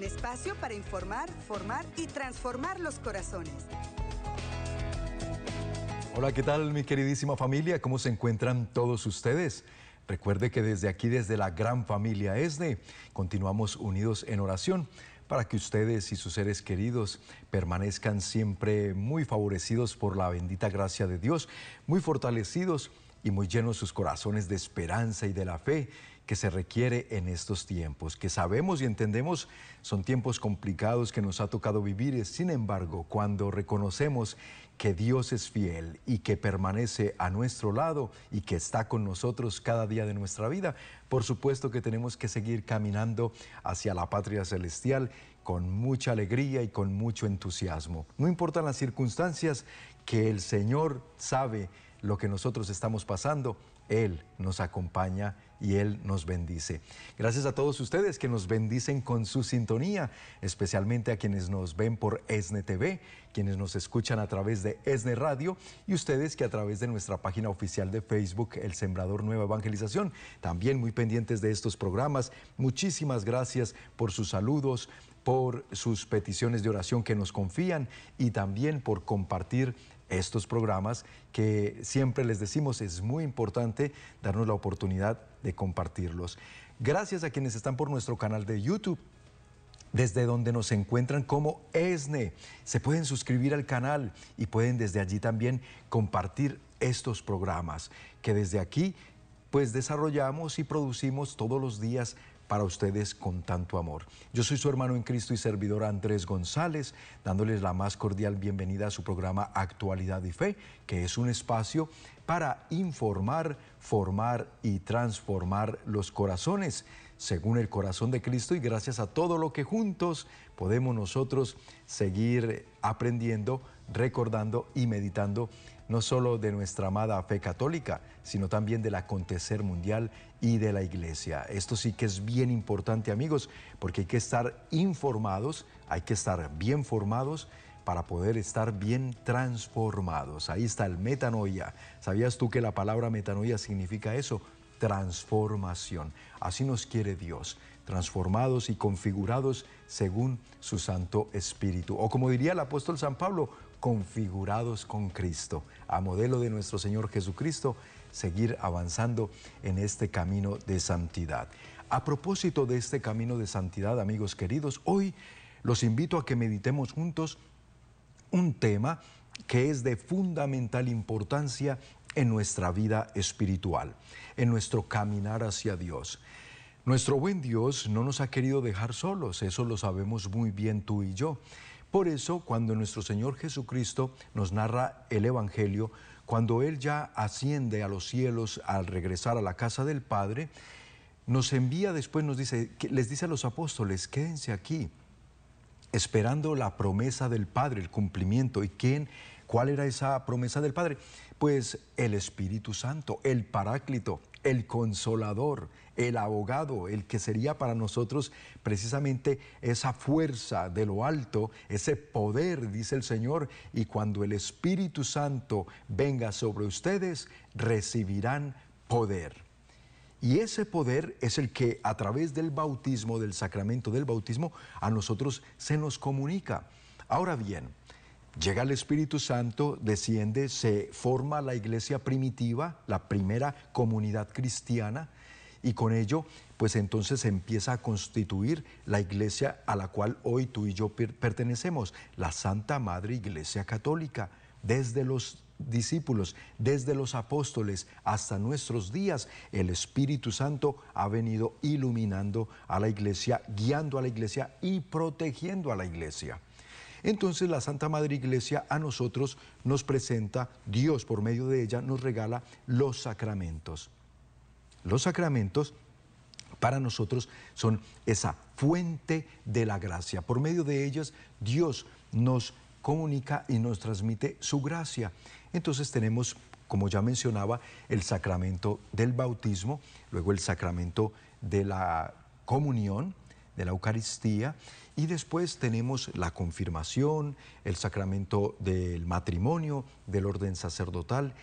un espacio para informar, formar y transformar los corazones. Hola, ¿qué tal mi queridísima familia? ¿Cómo se encuentran todos ustedes? Recuerde que desde aquí, desde la gran familia ESNE, continuamos unidos en oración para que ustedes y sus seres queridos permanezcan siempre muy favorecidos por la bendita gracia de Dios, muy fortalecidos y muy llenos sus corazones de esperanza y de la fe que se requiere en estos tiempos, que sabemos y entendemos son tiempos complicados que nos ha tocado vivir. Sin embargo, cuando reconocemos que Dios es fiel y que permanece a nuestro lado y que está con nosotros cada día de nuestra vida, por supuesto que tenemos que seguir caminando hacia la patria celestial con mucha alegría y con mucho entusiasmo. No importan las circunstancias que el Señor sabe lo que nosotros estamos pasando, Él nos acompaña y Él nos bendice. Gracias a todos ustedes que nos bendicen con su sintonía, especialmente a quienes nos ven por ESNE TV, quienes nos escuchan a través de ESNE Radio y ustedes que a través de nuestra página oficial de Facebook, El Sembrador Nueva Evangelización, también muy pendientes de estos programas. Muchísimas gracias por sus saludos, por sus peticiones de oración que nos confían y también por compartir estos programas que siempre les decimos es muy importante darnos la oportunidad de compartirlos. Gracias a quienes están por nuestro canal de YouTube desde donde nos encuentran como ESNE. Se pueden suscribir al canal y pueden desde allí también compartir estos programas que desde aquí pues desarrollamos y producimos todos los días para ustedes con tanto amor. Yo soy su hermano en Cristo y servidor Andrés González, dándoles la más cordial bienvenida a su programa Actualidad y Fe, que es un espacio para informar, formar y transformar los corazones según el corazón de Cristo y gracias a todo lo que juntos podemos nosotros seguir aprendiendo, recordando y meditando no solo de nuestra amada fe católica, sino también del acontecer mundial y de la iglesia. Esto sí que es bien importante amigos, porque hay que estar informados, hay que estar bien formados para poder estar bien transformados. Ahí está el metanoia. ¿Sabías tú que la palabra metanoia significa eso? Transformación. Así nos quiere Dios, transformados y configurados según su Santo Espíritu. O como diría el apóstol San Pablo, configurados con Cristo, a modelo de nuestro Señor Jesucristo, seguir avanzando en este camino de santidad. A propósito de este camino de santidad, amigos queridos, hoy los invito a que meditemos juntos un tema que es de fundamental importancia en nuestra vida espiritual, en nuestro caminar hacia Dios. Nuestro buen Dios no nos ha querido dejar solos, eso lo sabemos muy bien tú y yo. Por eso, cuando nuestro Señor Jesucristo nos narra el Evangelio, cuando Él ya asciende a los cielos al regresar a la casa del Padre, nos envía después, nos dice, les dice a los apóstoles, quédense aquí, esperando la promesa del Padre, el cumplimiento. ¿Y quién? ¿Cuál era esa promesa del Padre? Pues el Espíritu Santo, el Paráclito, el consolador, el abogado, el que sería para nosotros precisamente esa fuerza de lo alto, ese poder, dice el Señor, y cuando el Espíritu Santo venga sobre ustedes, recibirán poder. Y ese poder es el que a través del bautismo, del sacramento del bautismo, a nosotros se nos comunica. Ahora bien, Llega el Espíritu Santo, desciende, se forma la iglesia primitiva, la primera comunidad cristiana, y con ello, pues entonces se empieza a constituir la iglesia a la cual hoy tú y yo pertenecemos, la Santa Madre Iglesia Católica, desde los discípulos, desde los apóstoles hasta nuestros días, el Espíritu Santo ha venido iluminando a la iglesia, guiando a la iglesia y protegiendo a la iglesia. Entonces la Santa Madre Iglesia a nosotros nos presenta, Dios por medio de ella nos regala los sacramentos. Los sacramentos para nosotros son esa fuente de la gracia. Por medio de ellas Dios nos comunica y nos transmite su gracia. Entonces tenemos, como ya mencionaba, el sacramento del bautismo, luego el sacramento de la comunión, de la Eucaristía, y después tenemos la confirmación, el sacramento del matrimonio, del orden sacerdotal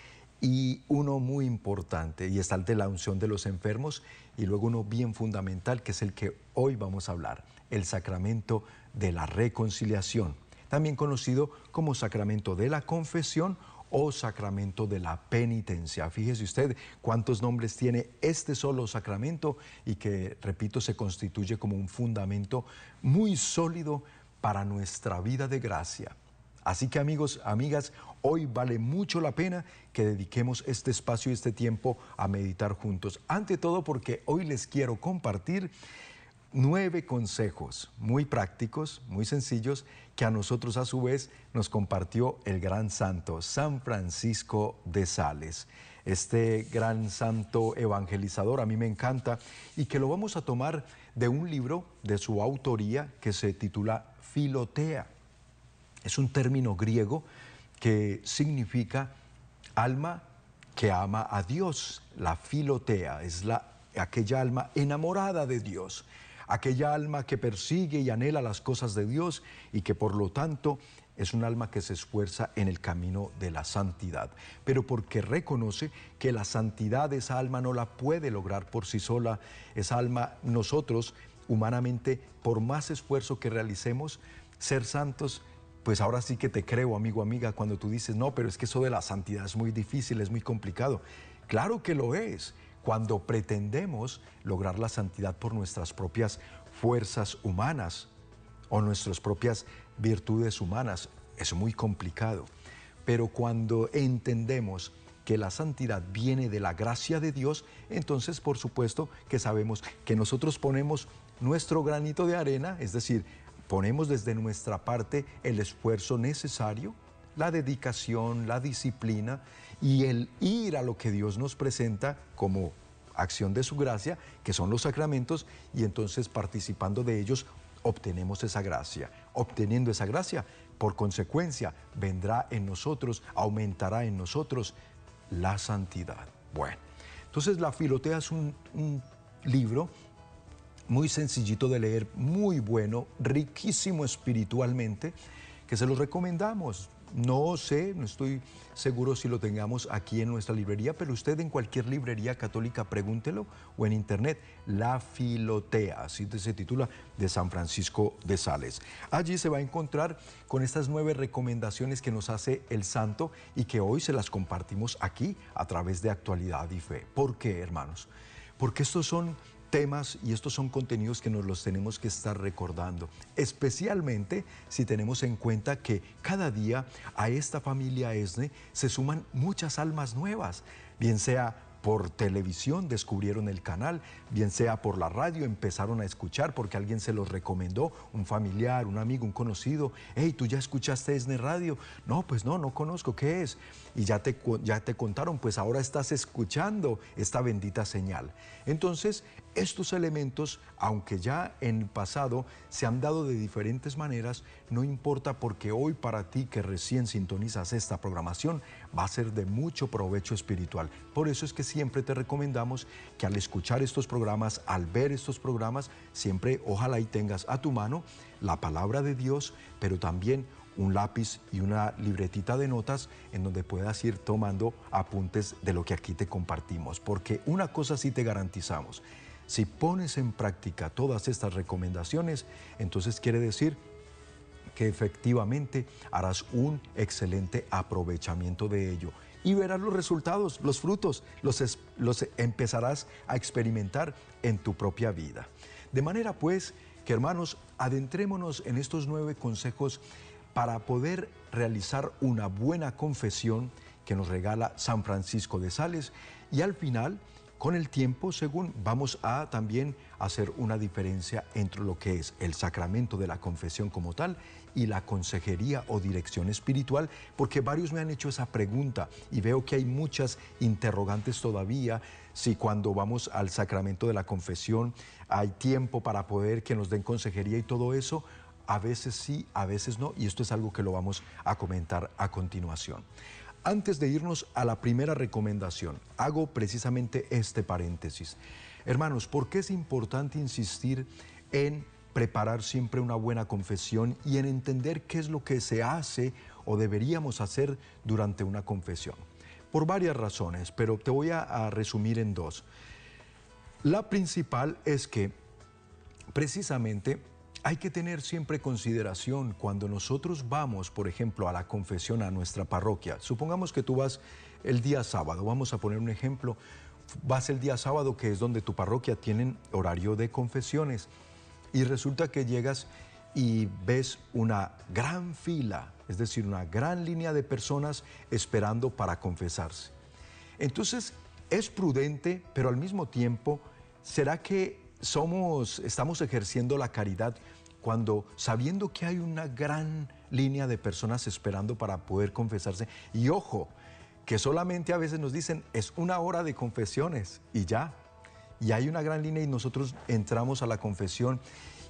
y uno muy importante, y está el de la unción de los enfermos, y luego uno bien fundamental, que es el que hoy vamos a hablar, el sacramento de la reconciliación, también conocido como sacramento de la confesión o sacramento de la penitencia. Fíjese usted cuántos nombres tiene este solo sacramento y que, repito, se constituye como un fundamento muy sólido para nuestra vida de gracia. Así que amigos, amigas, hoy vale mucho la pena que dediquemos este espacio y este tiempo a meditar juntos. Ante todo porque hoy les quiero compartir nueve consejos muy prácticos, muy sencillos, que a nosotros a su vez nos compartió el gran santo San Francisco de Sales. Este gran santo evangelizador a mí me encanta y que lo vamos a tomar de un libro de su autoría que se titula Filotea. Es un término griego que significa alma que ama a Dios. La filotea es la, aquella alma enamorada de Dios, aquella alma que persigue y anhela las cosas de Dios y que por lo tanto es un alma que se esfuerza en el camino de la santidad, pero porque reconoce que la santidad esa alma no la puede lograr por sí sola, esa alma nosotros humanamente, por más esfuerzo que realicemos, ser santos pues ahora sí que te creo, amigo, amiga, cuando tú dices, no, pero es que eso de la santidad es muy difícil, es muy complicado. Claro que lo es, cuando pretendemos lograr la santidad por nuestras propias fuerzas humanas o nuestras propias virtudes humanas, es muy complicado. Pero cuando entendemos que la santidad viene de la gracia de Dios, entonces por supuesto que sabemos que nosotros ponemos nuestro granito de arena, es decir, ponemos desde nuestra parte el esfuerzo necesario, la dedicación, la disciplina y el ir a lo que Dios nos presenta como acción de su gracia, que son los sacramentos, y entonces participando de ellos obtenemos esa gracia. Obteniendo esa gracia, por consecuencia, vendrá en nosotros, aumentará en nosotros la santidad. Bueno, entonces la Filotea es un, un libro muy sencillito de leer, muy bueno, riquísimo espiritualmente, que se los recomendamos. No sé, no estoy seguro si lo tengamos aquí en nuestra librería, pero usted en cualquier librería católica pregúntelo o en internet, La Filotea, así se titula, de San Francisco de Sales. Allí se va a encontrar con estas nueve recomendaciones que nos hace el santo y que hoy se las compartimos aquí a través de actualidad y fe. ¿Por qué, hermanos? Porque estos son temas y estos son contenidos que nos los tenemos que estar recordando, especialmente si tenemos en cuenta que cada día a esta familia ESNE se suman muchas almas nuevas, bien sea por televisión descubrieron el canal, bien sea por la radio, empezaron a escuchar porque alguien se los recomendó, un familiar, un amigo, un conocido. Hey, ¿tú ya escuchaste ESNE Radio? No, pues no, no conozco, ¿qué es? Y ya te, ya te contaron, pues ahora estás escuchando esta bendita señal. Entonces, estos elementos, aunque ya en el pasado se han dado de diferentes maneras, no importa porque hoy para ti que recién sintonizas esta programación va a ser de mucho provecho espiritual. Por eso es que siempre te recomendamos que al escuchar estos programas, al ver estos programas, siempre ojalá y tengas a tu mano la palabra de Dios, pero también un lápiz y una libretita de notas en donde puedas ir tomando apuntes de lo que aquí te compartimos. Porque una cosa sí te garantizamos, si pones en práctica todas estas recomendaciones, entonces quiere decir que efectivamente harás un excelente aprovechamiento de ello y verás los resultados, los frutos, los, los empezarás a experimentar en tu propia vida. De manera pues que hermanos, adentrémonos en estos nueve consejos para poder realizar una buena confesión que nos regala San Francisco de Sales y al final con el tiempo, según vamos a también hacer una diferencia entre lo que es el sacramento de la confesión como tal y la consejería o dirección espiritual, porque varios me han hecho esa pregunta y veo que hay muchas interrogantes todavía, si cuando vamos al sacramento de la confesión hay tiempo para poder que nos den consejería y todo eso, a veces sí, a veces no, y esto es algo que lo vamos a comentar a continuación. Antes de irnos a la primera recomendación, hago precisamente este paréntesis. Hermanos, ¿por qué es importante insistir en preparar siempre una buena confesión y en entender qué es lo que se hace o deberíamos hacer durante una confesión? Por varias razones, pero te voy a, resumir en dos. La principal es que precisamente hay que tener siempre consideración cuando nosotros vamos, por ejemplo, a la confesión a nuestra parroquia. Supongamos que tú vas el día sábado, vamos a poner un ejemplo, vas el día sábado que es donde tu parroquia tiene horario de confesiones y resulta que llegas y ves una gran fila, es decir, una gran línea de personas esperando para confesarse. Entonces, es prudente, pero al mismo tiempo, ¿será que somos, estamos ejerciendo la caridad cuando sabiendo que hay una gran línea de personas esperando para poder confesarse? Y ojo, que solamente a veces nos dicen es una hora de confesiones y ya. Y hay una gran línea y nosotros entramos a la confesión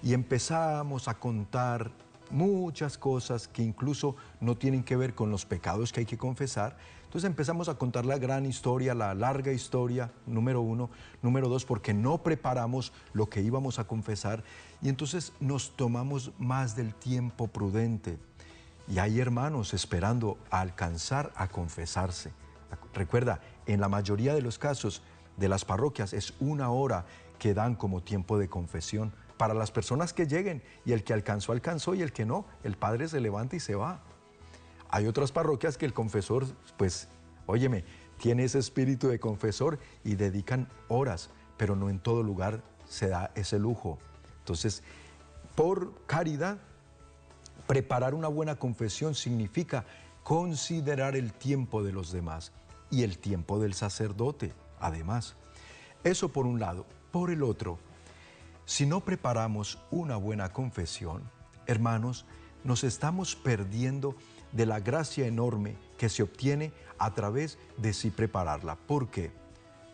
y empezamos a contar muchas cosas que incluso no tienen que ver con los pecados que hay que confesar. Entonces empezamos a contar la gran historia, la larga historia, número uno. Número dos, porque no preparamos lo que íbamos a confesar y entonces nos tomamos más del tiempo prudente. Y hay hermanos esperando alcanzar a confesarse. Recuerda, en la mayoría de los casos de las parroquias es una hora que dan como tiempo de confesión para las personas que lleguen y el que alcanzó, alcanzó y el que no, el padre se levanta y se va. Hay otras parroquias que el confesor, pues, óyeme, tiene ese espíritu de confesor y dedican horas, pero no en todo lugar se da ese lujo. Entonces, por caridad, preparar una buena confesión significa considerar el tiempo de los demás y el tiempo del sacerdote, además. Eso por un lado. Por el otro, si no preparamos una buena confesión, hermanos, nos estamos perdiendo de la gracia enorme que se obtiene a través de sí prepararla. ¿Por qué?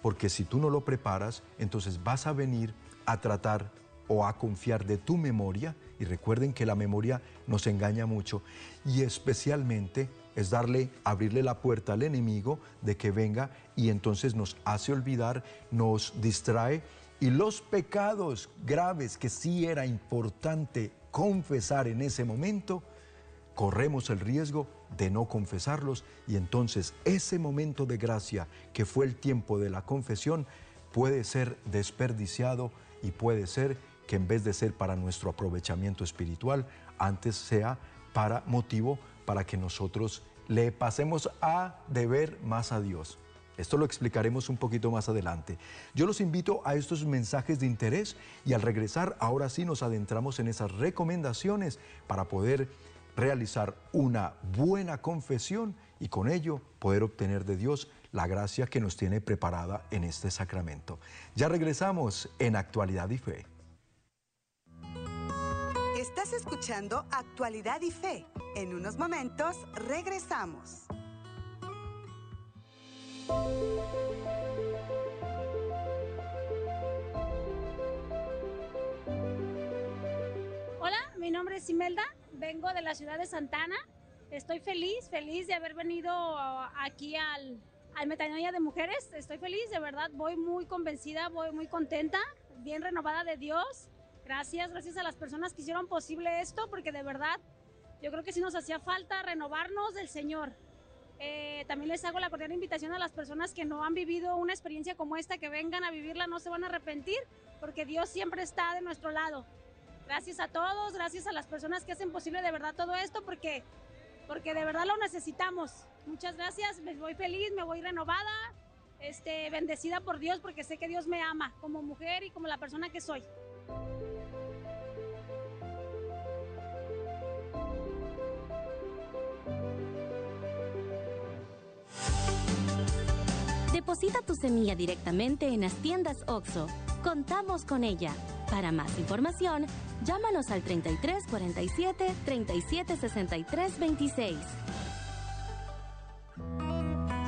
Porque si tú no lo preparas, entonces vas a venir a tratar o a confiar de tu memoria, y recuerden que la memoria nos engaña mucho, y especialmente es darle, abrirle la puerta al enemigo de que venga y entonces nos hace olvidar, nos distrae y los pecados graves que sí era importante confesar en ese momento, corremos el riesgo de no confesarlos y entonces ese momento de gracia que fue el tiempo de la confesión puede ser desperdiciado y puede ser que en vez de ser para nuestro aprovechamiento espiritual, antes sea para motivo para que nosotros le pasemos a deber más a Dios. Esto lo explicaremos un poquito más adelante. Yo los invito a estos mensajes de interés y al regresar ahora sí nos adentramos en esas recomendaciones para poder realizar una buena confesión y con ello poder obtener de Dios la gracia que nos tiene preparada en este sacramento. Ya regresamos en Actualidad y Fe. Estás escuchando Actualidad y Fe. En unos momentos regresamos. Hola, mi nombre es Imelda, vengo de la ciudad de Santana. Estoy feliz, feliz de haber venido aquí al, al Metanoia de Mujeres. Estoy feliz, de verdad, voy muy convencida, voy muy contenta, bien renovada de Dios. Gracias, gracias a las personas que hicieron posible esto, porque de verdad yo creo que sí nos hacía falta renovarnos del Señor. Eh, también les hago la cordial invitación a las personas que no han vivido una experiencia como esta, que vengan a vivirla, no se van a arrepentir, porque Dios siempre está de nuestro lado. Gracias a todos, gracias a las personas que hacen posible de verdad todo esto, porque, porque de verdad lo necesitamos. Muchas gracias, me voy feliz, me voy renovada, este, bendecida por Dios, porque sé que Dios me ama como mujer y como la persona que soy. Deposita tu semilla directamente en las tiendas OXO. Contamos con ella. Para más información, llámanos al 33 47 37 63 26.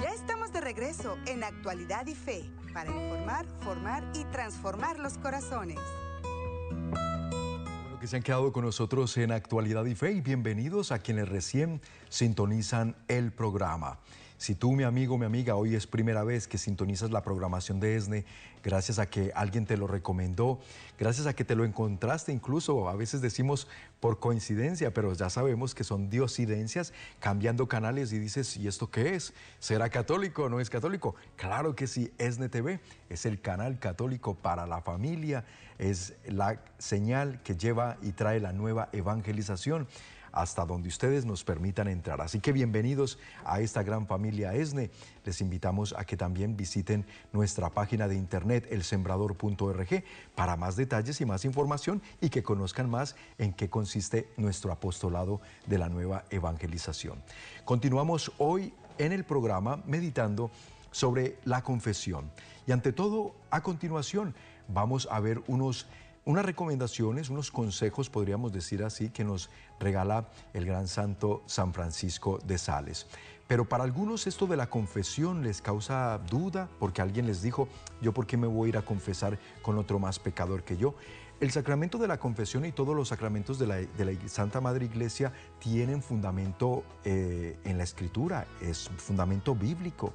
Ya estamos de regreso en Actualidad y Fe para informar, formar y transformar los corazones. Bueno, que se han quedado con nosotros en Actualidad y Fe y bienvenidos a quienes recién sintonizan el programa. Si tú, mi amigo, mi amiga, hoy es primera vez que sintonizas la programación de ESNE, gracias a que alguien te lo recomendó, gracias a que te lo encontraste incluso, a veces decimos por coincidencia, pero ya sabemos que son diosidencias cambiando canales y dices, ¿y esto qué es? ¿Será católico o no es católico? Claro que sí, ESNE TV es el canal católico para la familia, es la señal que lleva y trae la nueva evangelización hasta donde ustedes nos permitan entrar. Así que bienvenidos a esta gran familia ESNE. Les invitamos a que también visiten nuestra página de internet elsembrador.org para más detalles y más información y que conozcan más en qué consiste nuestro apostolado de la nueva evangelización. Continuamos hoy en el programa meditando sobre la confesión. Y ante todo, a continuación, vamos a ver unos unas recomendaciones, unos consejos, podríamos decir así, que nos regala el gran santo San Francisco de Sales. Pero para algunos esto de la confesión les causa duda, porque alguien les dijo, yo por qué me voy a ir a confesar con otro más pecador que yo. El sacramento de la confesión y todos los sacramentos de la, Santa Madre Iglesia tienen fundamento eh, en la Escritura, es fundamento bíblico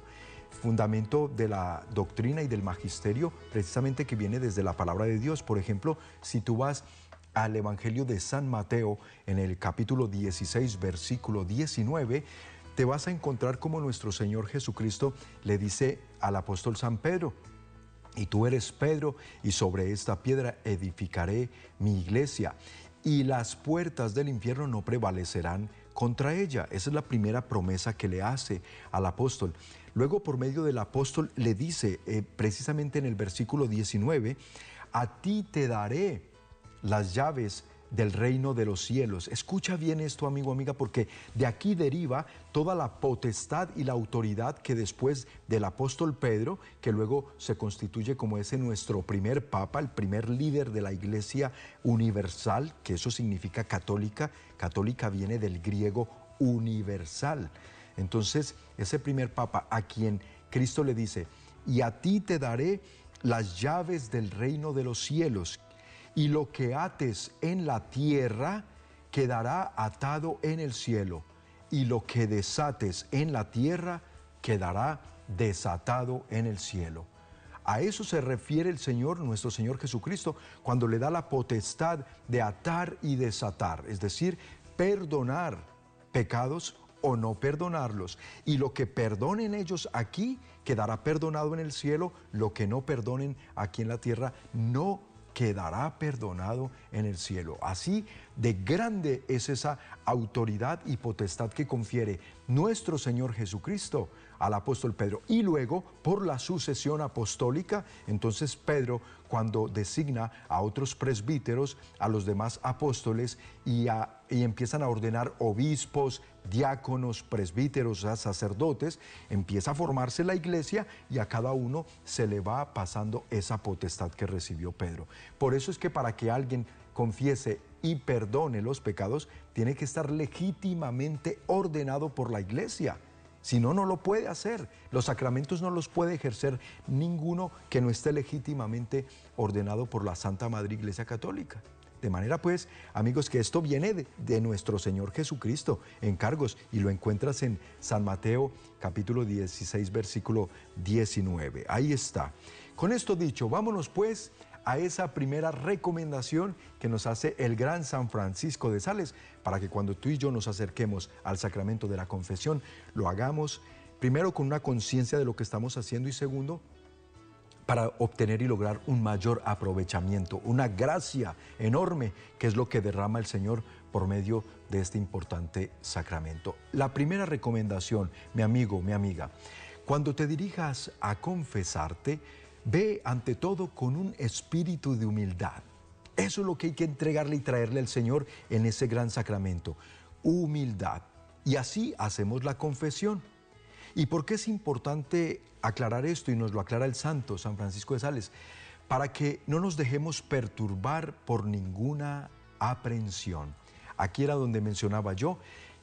fundamento de la doctrina y del magisterio precisamente que viene desde la palabra de Dios. Por ejemplo, si tú vas al Evangelio de San Mateo en el capítulo 16, versículo 19, te vas a encontrar como nuestro Señor Jesucristo le dice al apóstol San Pedro, y tú eres Pedro, y sobre esta piedra edificaré mi iglesia, y las puertas del infierno no prevalecerán contra ella. Esa es la primera promesa que le hace al apóstol. Luego, por medio del apóstol, le dice eh, precisamente en el versículo 19, a ti te daré las llaves del reino de los cielos. Escucha bien esto, amigo, amiga, porque de aquí deriva toda la potestad y la autoridad que después del apóstol Pedro, que luego se constituye como ese nuestro primer papa, el primer líder de la iglesia universal, que eso significa católica, católica viene del griego universal. Entonces, ese primer papa a quien Cristo le dice, y a ti te daré las llaves del reino de los cielos, y lo que ates en la tierra quedará atado en el cielo, y lo que desates en la tierra quedará desatado en el cielo. A eso se refiere el Señor, nuestro Señor Jesucristo, cuando le da la potestad de atar y desatar, es decir, perdonar pecados o no perdonarlos. Y lo que perdonen ellos aquí quedará perdonado en el cielo, lo que no perdonen aquí en la tierra no quedará perdonado en el cielo. Así de grande es esa autoridad y potestad que confiere nuestro Señor Jesucristo al apóstol Pedro. Y luego, por la sucesión apostólica, entonces Pedro, cuando designa a otros presbíteros, a los demás apóstoles, y, empiezan a ordenar obispos, diáconos, presbíteros, sacerdotes, empieza a formarse la iglesia y a cada uno se le va pasando esa potestad que recibió Pedro. Por eso es que para que alguien confiese y perdone los pecados, tiene que estar legítimamente ordenado por la iglesia. Si no, no lo puede hacer. Los sacramentos no los puede ejercer ninguno que no esté legítimamente ordenado por la Santa Madre Iglesia Católica. De manera pues, amigos, que esto viene de, nuestro Señor Jesucristo en cargos y lo encuentras en San Mateo capítulo 16 versículo 19. Ahí está. Con esto dicho, vámonos pues a esa primera recomendación que nos hace el gran San Francisco de Sales para que cuando tú y yo nos acerquemos al sacramento de la confesión, lo hagamos primero con una conciencia de lo que estamos haciendo y segundo, para obtener y lograr un mayor aprovechamiento, una gracia enorme que es lo que derrama el Señor por medio de este importante sacramento. La primera recomendación, mi amigo, mi amiga, cuando te dirijas a confesarte, Ve ante todo con un espíritu de humildad. Eso es lo que hay que entregarle y traerle al Señor en ese gran sacramento. Humildad. Y así hacemos la confesión. ¿Y por qué es importante aclarar esto? Y nos lo aclara el santo San Francisco de Sales. Para que no nos dejemos perturbar por ninguna aprensión. Aquí era donde mencionaba yo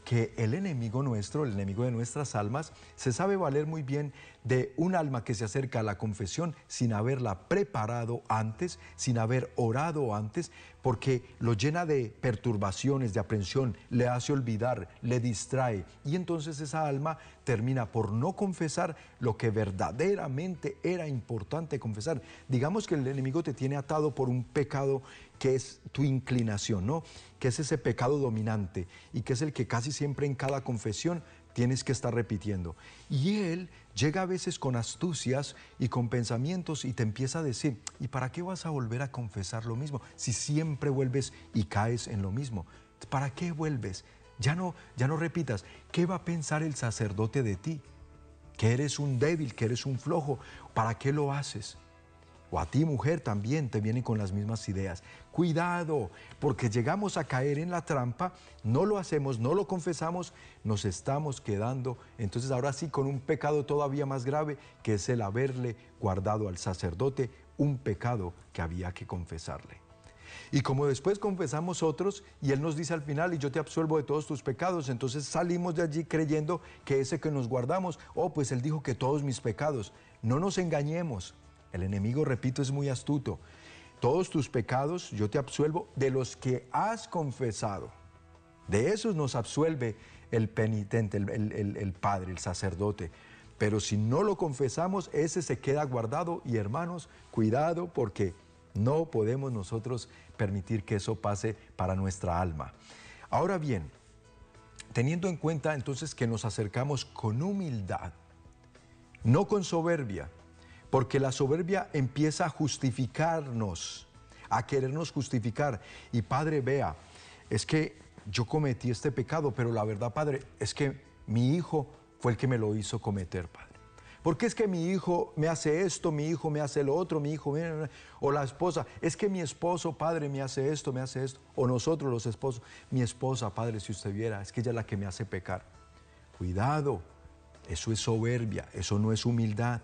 que el enemigo nuestro, el enemigo de nuestras almas, se sabe valer muy bien de un alma que se acerca a la confesión sin haberla preparado antes, sin haber orado antes, porque lo llena de perturbaciones, de aprensión, le hace olvidar, le distrae y entonces esa alma termina por no confesar lo que verdaderamente era importante confesar. Digamos que el enemigo te tiene atado por un pecado que es tu inclinación, ¿no? Que es ese pecado dominante y que es el que casi siempre en cada confesión tienes que estar repitiendo. Y él llega a veces con astucias y con pensamientos y te empieza a decir, ¿y para qué vas a volver a confesar lo mismo si siempre vuelves y caes en lo mismo? ¿Para qué vuelves? Ya no, ya no repitas. ¿Qué va a pensar el sacerdote de ti? Que eres un débil, que eres un flojo. ¿Para qué lo haces? O a ti mujer también te vienen con las mismas ideas. Cuidado, porque llegamos a caer en la trampa, no lo hacemos, no lo confesamos, nos estamos quedando, entonces ahora sí con un pecado todavía más grave, que es el haberle guardado al sacerdote un pecado que había que confesarle. Y como después confesamos otros y Él nos dice al final, y yo te absuelvo de todos tus pecados, entonces salimos de allí creyendo que ese que nos guardamos, oh, pues Él dijo que todos mis pecados. No nos engañemos, el enemigo, repito, es muy astuto. Todos tus pecados yo te absuelvo de los que has confesado. De esos nos absuelve el penitente, el, Padre, el sacerdote. Pero si no lo confesamos, ese se queda guardado y hermanos, cuidado porque no podemos nosotros permitir que eso pase para nuestra alma. Ahora bien, teniendo en cuenta entonces que nos acercamos con humildad, no con soberbia, porque la soberbia empieza a justificarnos, a querernos justificar. Y Padre, vea, es que yo cometí este pecado, pero la verdad, Padre, es que mi hijo fue el que me lo hizo cometer, Padre. Porque es que mi hijo me hace esto, mi hijo me hace lo otro, mi hijo, o la esposa, es que mi esposo, padre, me hace esto, me hace esto, o nosotros los esposos, mi esposa, padre, si usted viera, es que ella es la que me hace pecar. Cuidado, eso es soberbia, eso no es humildad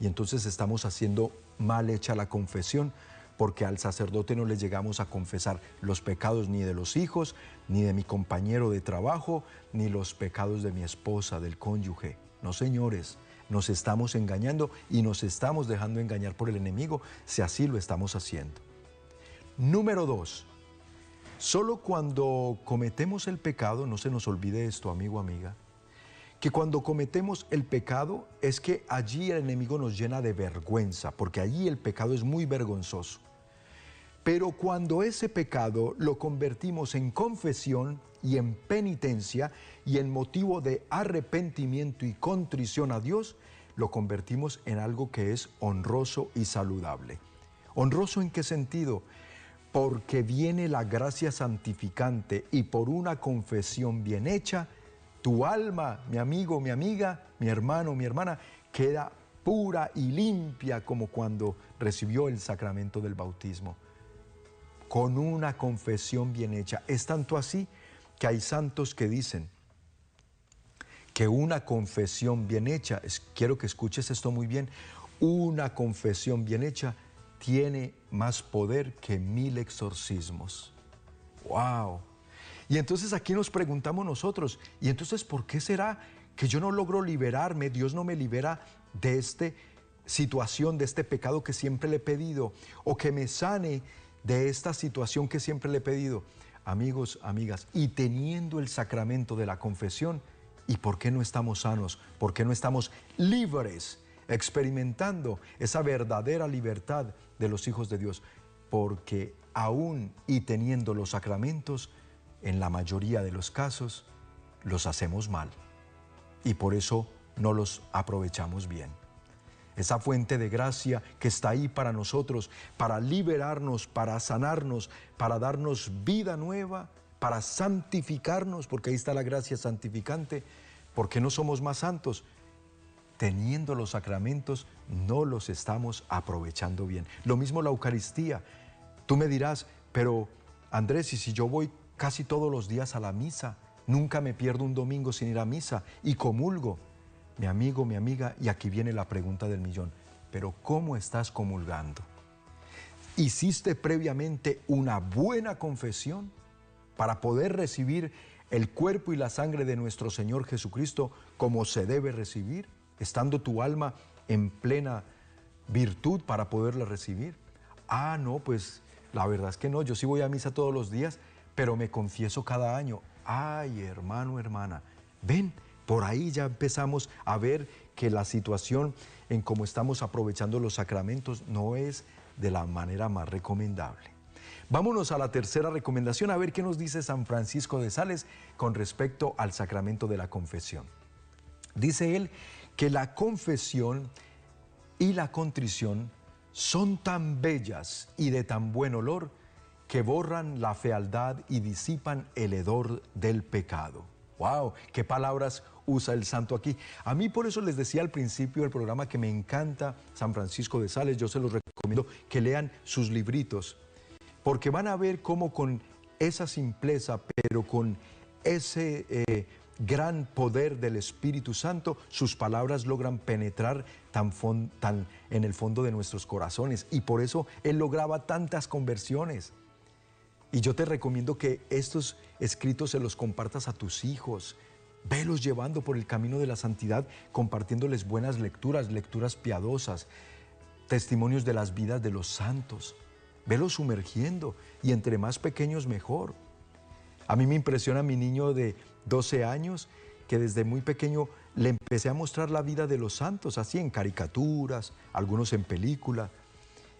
y entonces estamos haciendo mal hecha la confesión porque al sacerdote no le llegamos a confesar los pecados ni de los hijos, ni de mi compañero de trabajo, ni los pecados de mi esposa, del cónyuge. No, señores, nos estamos engañando y nos estamos dejando engañar por el enemigo si así lo estamos haciendo. Número dos, solo cuando cometemos el pecado, no se nos olvide esto, amigo, amiga, que cuando cometemos el pecado es que allí el enemigo nos llena de vergüenza, porque allí el pecado es muy vergonzoso. Pero cuando ese pecado lo convertimos en confesión y en penitencia y en motivo de arrepentimiento y contrición a Dios, lo convertimos en algo que es honroso y saludable. ¿Honroso en qué sentido? Porque viene la gracia santificante y por una confesión bien hecha, tu alma, mi amigo, mi amiga, mi hermano, mi hermana, queda pura y limpia como cuando recibió el sacramento del bautismo, con una confesión bien hecha. Es tanto así que hay santos que dicen que una confesión bien hecha, quiero que escuches esto muy bien, una confesión bien hecha tiene más poder que mil exorcismos. ¡Wow! Y entonces aquí nos preguntamos nosotros, ¿y entonces por qué será que yo no logro liberarme, Dios no me libera de esta situación, de este pecado que siempre le he pedido, o que me sane de esta situación que siempre le he pedido? Amigos, amigas, y teniendo el sacramento de la confesión, ¿y por qué no estamos sanos? ¿Por qué no estamos libres, experimentando esa verdadera libertad de los hijos de Dios? Porque aún y teniendo los sacramentos, en la mayoría de los casos los hacemos mal y por eso no los aprovechamos bien. Esa fuente de gracia que está ahí para nosotros, para liberarnos, para sanarnos, para darnos vida nueva, para santificarnos, porque ahí está la gracia santificante, porque no somos más santos. Teniendo los sacramentos, no los estamos aprovechando bien. Lo mismo la Eucaristía. Tú me dirás, pero Andrés, y si yo voy casi todos los días a la misa. Nunca me pierdo un domingo sin ir a misa y comulgo. Mi amigo, mi amiga, y aquí viene la pregunta del millón. Pero ¿cómo estás comulgando? ¿Hiciste previamente una buena confesión para poder recibir el cuerpo y la sangre de nuestro Señor Jesucristo como se debe recibir, estando tu alma en plena virtud para poderla recibir? Ah, no, pues La verdad es que no, yo sí voy a misa todos los días, pero me confieso cada año. Ay, hermano, hermana, ven, por ahí ya empezamos a ver que la situación en cómo estamos aprovechando los sacramentos no es de la manera más recomendable. Vámonos a la tercera recomendación a ver qué nos dice San Francisco de Sales con respecto al sacramento de la confesión. Dice él que la confesión y la contrición son tan bellas y de tan buen olor que borran la fealdad y disipan el hedor del pecado. ¡Wow! ¡Qué palabras usa el santo aquí! A mí por eso les decía al principio del programa que me encanta San Francisco de Sales. Yo se los recomiendo que lean sus libritos, porque van a ver cómo con esa simpleza, pero con ese eh, gran poder del Espíritu Santo, sus palabras logran penetrar tan, tan en el fondo de nuestros corazones. Y por eso Él lograba tantas conversiones. Y yo te recomiendo que estos escritos se los compartas a tus hijos. Velos llevando por el camino de la santidad, compartiéndoles buenas lecturas, lecturas piadosas, testimonios de las vidas de los santos. Velos sumergiendo y entre más pequeños mejor. A mí me impresiona mi niño de 12 años que desde muy pequeño le empecé a mostrar la vida de los santos, así en caricaturas, algunos en película.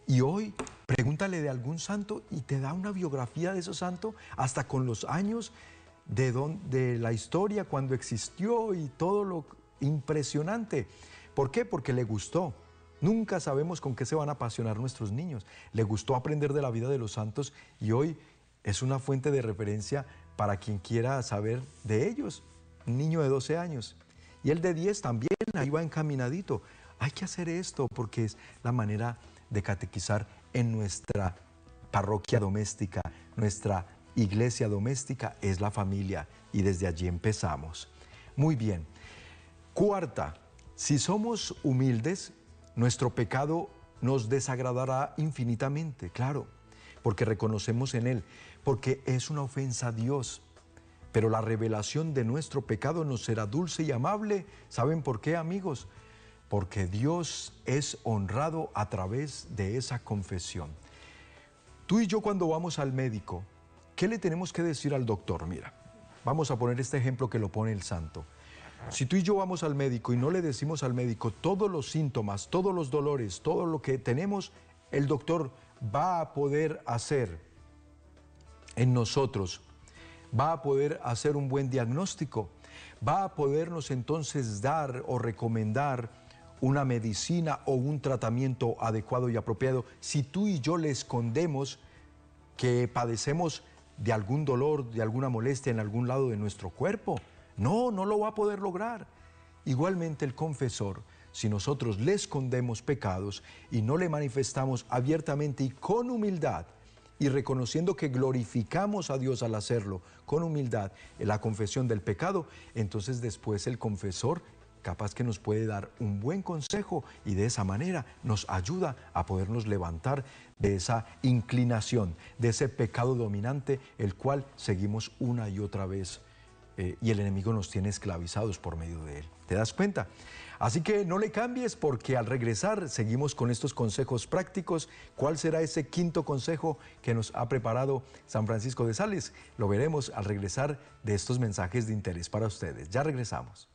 Y hoy pregúntale de algún santo y te da una biografía de ese santo, hasta con los años de, de la historia, cuando existió y todo lo impresionante. ¿Por qué? Porque le gustó. Nunca sabemos con qué se van a apasionar nuestros niños. Le gustó aprender de la vida de los santos y hoy es una fuente de referencia para quien quiera saber de ellos. Un niño de 12 años. Y el de 10 también, ahí va encaminadito. Hay que hacer esto porque es la manera de catequizar en nuestra parroquia doméstica, nuestra iglesia doméstica es la familia y desde allí empezamos. Muy bien. Cuarta, si somos humildes, nuestro pecado nos desagradará infinitamente, claro, porque reconocemos en él porque es una ofensa a Dios. Pero la revelación de nuestro pecado nos será dulce y amable. ¿Saben por qué, amigos? Porque Dios es honrado a través de esa confesión. Tú y yo cuando vamos al médico, ¿qué le tenemos que decir al doctor? Mira, vamos a poner este ejemplo que lo pone el santo. Si tú y yo vamos al médico y no le decimos al médico todos los síntomas, todos los dolores, todo lo que tenemos, el doctor va a poder hacer en nosotros, va a poder hacer un buen diagnóstico, va a podernos entonces dar o recomendar una medicina o un tratamiento adecuado y apropiado si tú y yo le escondemos que padecemos de algún dolor, de alguna molestia en algún lado de nuestro cuerpo. No, no lo va a poder lograr. Igualmente el confesor, si nosotros le escondemos pecados y no le manifestamos abiertamente y con humildad, y reconociendo que glorificamos a Dios al hacerlo con humildad en la confesión del pecado, entonces después el confesor capaz que nos puede dar un buen consejo y de esa manera nos ayuda a podernos levantar de esa inclinación, de ese pecado dominante, el cual seguimos una y otra vez eh, y el enemigo nos tiene esclavizados por medio de él. ¿Te das cuenta? Así que no le cambies porque al regresar seguimos con estos consejos prácticos. ¿Cuál será ese quinto consejo que nos ha preparado San Francisco de Sales? Lo veremos al regresar de estos mensajes de interés para ustedes. Ya regresamos.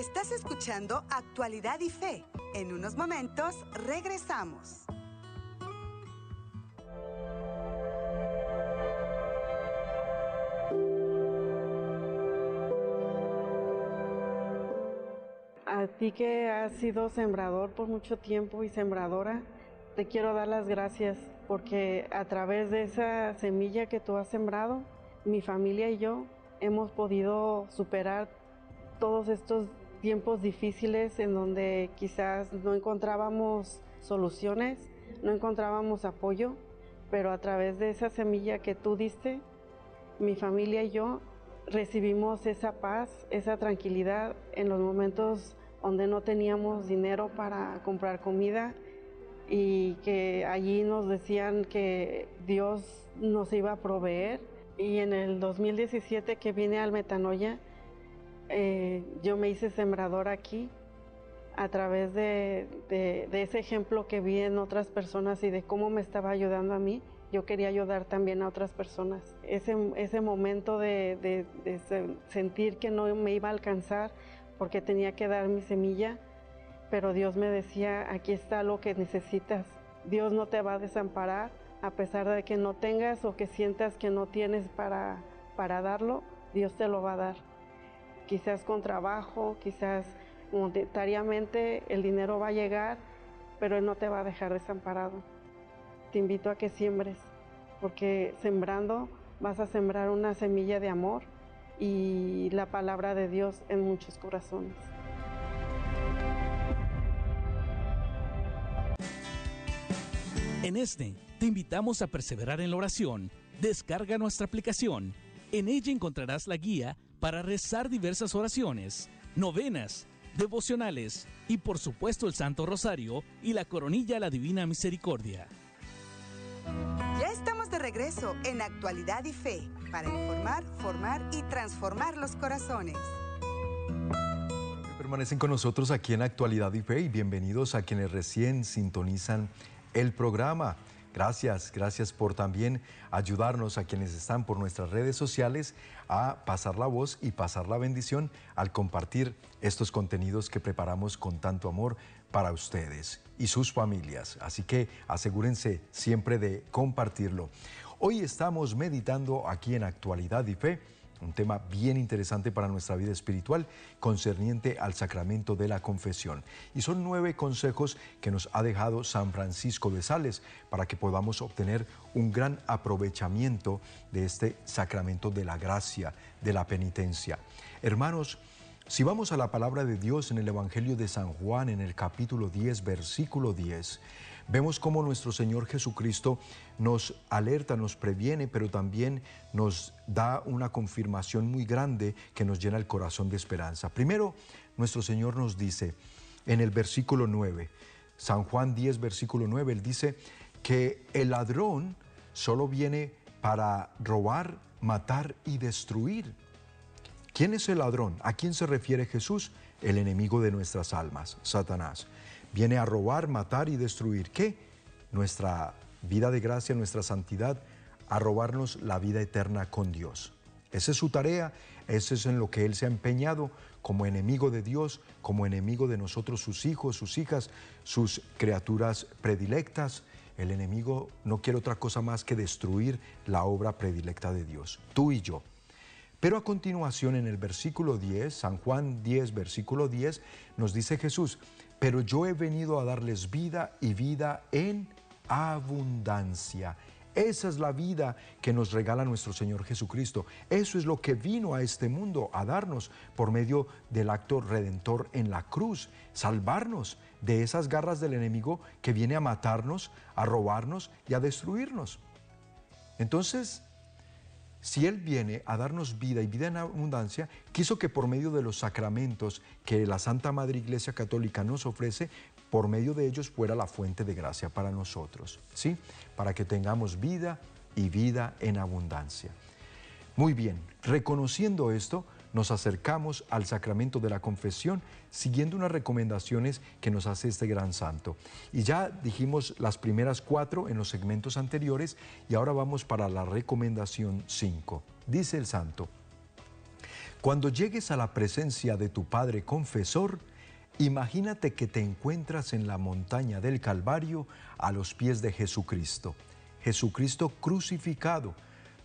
Estás escuchando Actualidad y Fe. En unos momentos regresamos. A ti que has sido sembrador por mucho tiempo y sembradora, te quiero dar las gracias porque a través de esa semilla que tú has sembrado, mi familia y yo hemos podido superar todos estos tiempos difíciles en donde quizás no encontrábamos soluciones, no encontrábamos apoyo, pero a través de esa semilla que tú diste, mi familia y yo recibimos esa paz, esa tranquilidad en los momentos donde no teníamos dinero para comprar comida y que allí nos decían que Dios nos iba a proveer. Y en el 2017 que vine al Metanoia, eh, yo me hice sembrador aquí a través de, ese ejemplo que vi en otras personas y de cómo me estaba ayudando a mí, yo quería ayudar también a otras personas. Ese, momento de, sentir que no me iba a alcanzar porque tenía que dar mi semilla, pero Dios me decía, aquí está lo que necesitas. Dios no te va a desamparar a pesar de que no tengas o que sientas que no tienes para, para darlo, Dios te lo va a dar. Quizás con trabajo, quizás monetariamente el dinero va a llegar, pero Él no te va a dejar desamparado. Te invito a que siembres, porque sembrando vas a sembrar una semilla de amor y la palabra de Dios en muchos corazones. En este, te invitamos a perseverar en la oración. Descarga nuestra aplicación. En ella encontrarás la guía para rezar diversas oraciones, novenas, devocionales y por supuesto el Santo Rosario y la coronilla a la Divina Misericordia. Ya estamos de regreso en Actualidad y Fe para informar, formar y transformar los corazones. Permanecen con nosotros aquí en Actualidad y Fe y bienvenidos a quienes recién sintonizan el programa. Gracias, gracias por también ayudarnos a quienes están por nuestras redes sociales a pasar la voz y pasar la bendición al compartir estos contenidos que preparamos con tanto amor para ustedes y sus familias. Así que asegúrense siempre de compartirlo. Hoy estamos meditando aquí en Actualidad y Fe un tema bien interesante para nuestra vida espiritual concerniente al sacramento de la confesión. Y son nueve consejos que nos ha dejado San Francisco de Sales para que podamos obtener un gran aprovechamiento de este sacramento de la gracia, de la penitencia. Hermanos, si vamos a la palabra de Dios en el Evangelio de San Juan, en el capítulo 10, versículo 10, vemos cómo nuestro Señor Jesucristo nos alerta, nos previene, pero también nos da una confirmación muy grande que nos llena el corazón de esperanza. Primero, nuestro Señor nos dice en el versículo 9, San Juan 10, versículo 9, Él dice que el ladrón solo viene para robar, matar y destruir. ¿Quién es el ladrón? ¿A quién se refiere Jesús? El enemigo de nuestras almas, Satanás. Viene a robar, matar y destruir. ¿Qué? Nuestra vida de gracia, nuestra santidad, a robarnos la vida eterna con Dios. Esa es su tarea, ese es en lo que Él se ha empeñado como enemigo de Dios, como enemigo de nosotros, sus hijos, sus hijas, sus criaturas predilectas. El enemigo no quiere otra cosa más que destruir la obra predilecta de Dios, tú y yo. Pero a continuación en el versículo 10, San Juan 10, versículo 10, nos dice Jesús, pero yo he venido a darles vida y vida en abundancia. Esa es la vida que nos regala nuestro Señor Jesucristo. Eso es lo que vino a este mundo a darnos por medio del acto redentor en la cruz, salvarnos de esas garras del enemigo que viene a matarnos, a robarnos y a destruirnos. Entonces, si Él viene a darnos vida y vida en abundancia, quiso que por medio de los sacramentos que la Santa Madre Iglesia Católica nos ofrece, por medio de ellos fuera la fuente de gracia para nosotros, ¿sí? Para que tengamos vida y vida en abundancia. Muy bien, reconociendo esto, nos acercamos al sacramento de la confesión siguiendo unas recomendaciones que nos hace este gran santo. Y ya dijimos las primeras cuatro en los segmentos anteriores y ahora vamos para la recomendación 5. Dice el santo, cuando llegues a la presencia de tu Padre confesor, imagínate que te encuentras en la montaña del Calvario a los pies de Jesucristo. Jesucristo crucificado,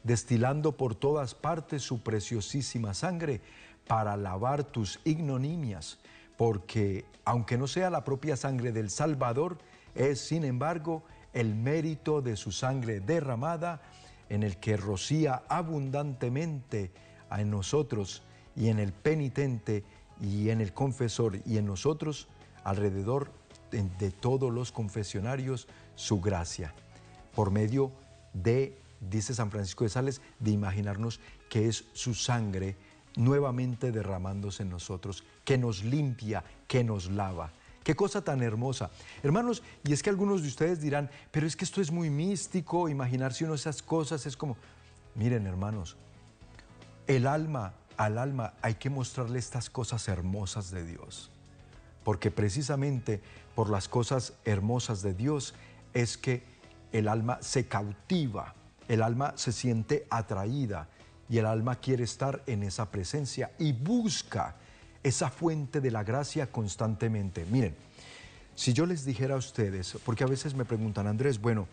destilando por todas partes su preciosísima sangre para lavar tus ignominias, porque aunque no sea la propia sangre del Salvador, es sin embargo el mérito de su sangre derramada en el que rocía abundantemente en nosotros y en el penitente y en el confesor y en nosotros alrededor de, todos los confesionarios su gracia por medio de dice San Francisco de Sales, de imaginarnos que es su sangre nuevamente derramándose en nosotros, que nos limpia, que nos lava. Qué cosa tan hermosa. Hermanos, y es que algunos de ustedes dirán, pero es que esto es muy místico, imaginarse uno esas cosas es como, miren hermanos, el alma, al alma hay que mostrarle estas cosas hermosas de Dios. porque precisamente por las cosas hermosas de Dios es que el alma se cautiva, el alma se siente atraída y el alma quiere estar en esa presencia y busca esa fuente de la gracia constantemente. Miren, si yo les dijera a ustedes, porque a veces me preguntan, Andrés, bueno,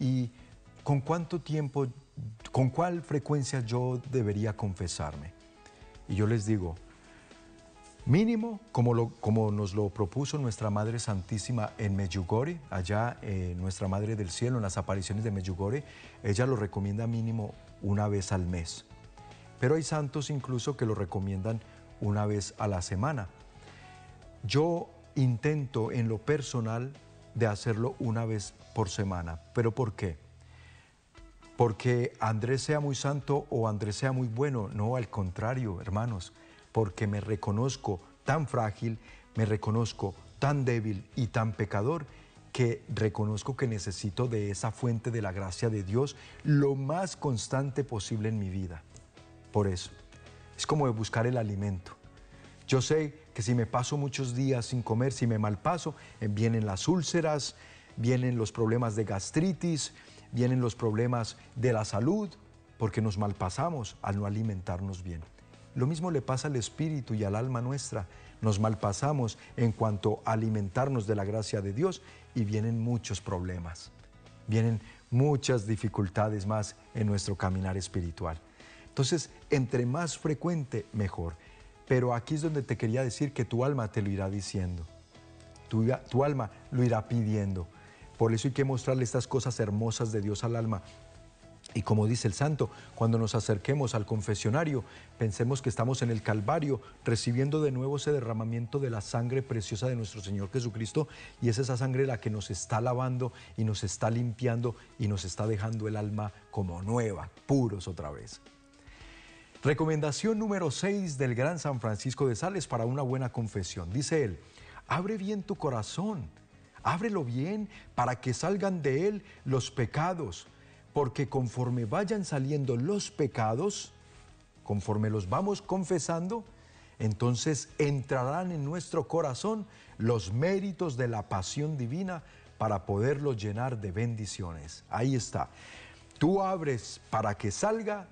¿y con cuánto tiempo, con cuál frecuencia yo debería confesarme? Y yo les digo, mínimo, como, lo, como nos lo propuso nuestra Madre Santísima en Medjugorje, allá eh, nuestra Madre del Cielo, en las apariciones de Medjugorje, ella lo recomienda mínimo una vez al mes. Pero hay santos incluso que lo recomiendan una vez a la semana. Yo intento en lo personal de hacerlo una vez por semana. ¿Pero por qué? Porque Andrés sea muy santo o Andrés sea muy bueno. No, al contrario, hermanos, porque me reconozco tan frágil, me reconozco tan débil y tan pecador que reconozco que necesito de esa fuente de la gracia de Dios lo más constante posible en mi vida. Por eso, es como buscar el alimento. Yo sé que si me paso muchos días sin comer, si me malpaso, eh, vienen las úlceras, vienen los problemas de gastritis, vienen los problemas de la salud, porque nos malpasamos al no alimentarnos bien. Lo mismo le pasa al espíritu y al alma nuestra. Nos malpasamos en cuanto a alimentarnos de la gracia de Dios y vienen muchos problemas. Vienen muchas dificultades más en nuestro caminar espiritual. Entonces, entre más frecuente, mejor. Pero aquí es donde te quería decir que tu alma te lo irá diciendo. Tu, tu, alma lo irá pidiendo. Por eso hay que mostrarle estas cosas hermosas de Dios al alma. Y como dice el santo, cuando nos acerquemos al confesionario, pensemos que estamos en el Calvario, recibiendo de nuevo ese derramamiento de la sangre preciosa de nuestro Señor Jesucristo, y es esa sangre la que nos está lavando y nos está limpiando y nos está dejando el alma como nueva, puros otra vez. Recomendación número 6 del gran San Francisco de Sales para una buena confesión. Dice él, abre bien tu corazón, ábrelo bien para que salgan de él los pecados, porque conforme vayan saliendo los pecados, conforme los vamos confesando, entonces entrarán en nuestro corazón los méritos de la pasión divina para poderlos llenar de bendiciones. Ahí está. Tú abres para que salga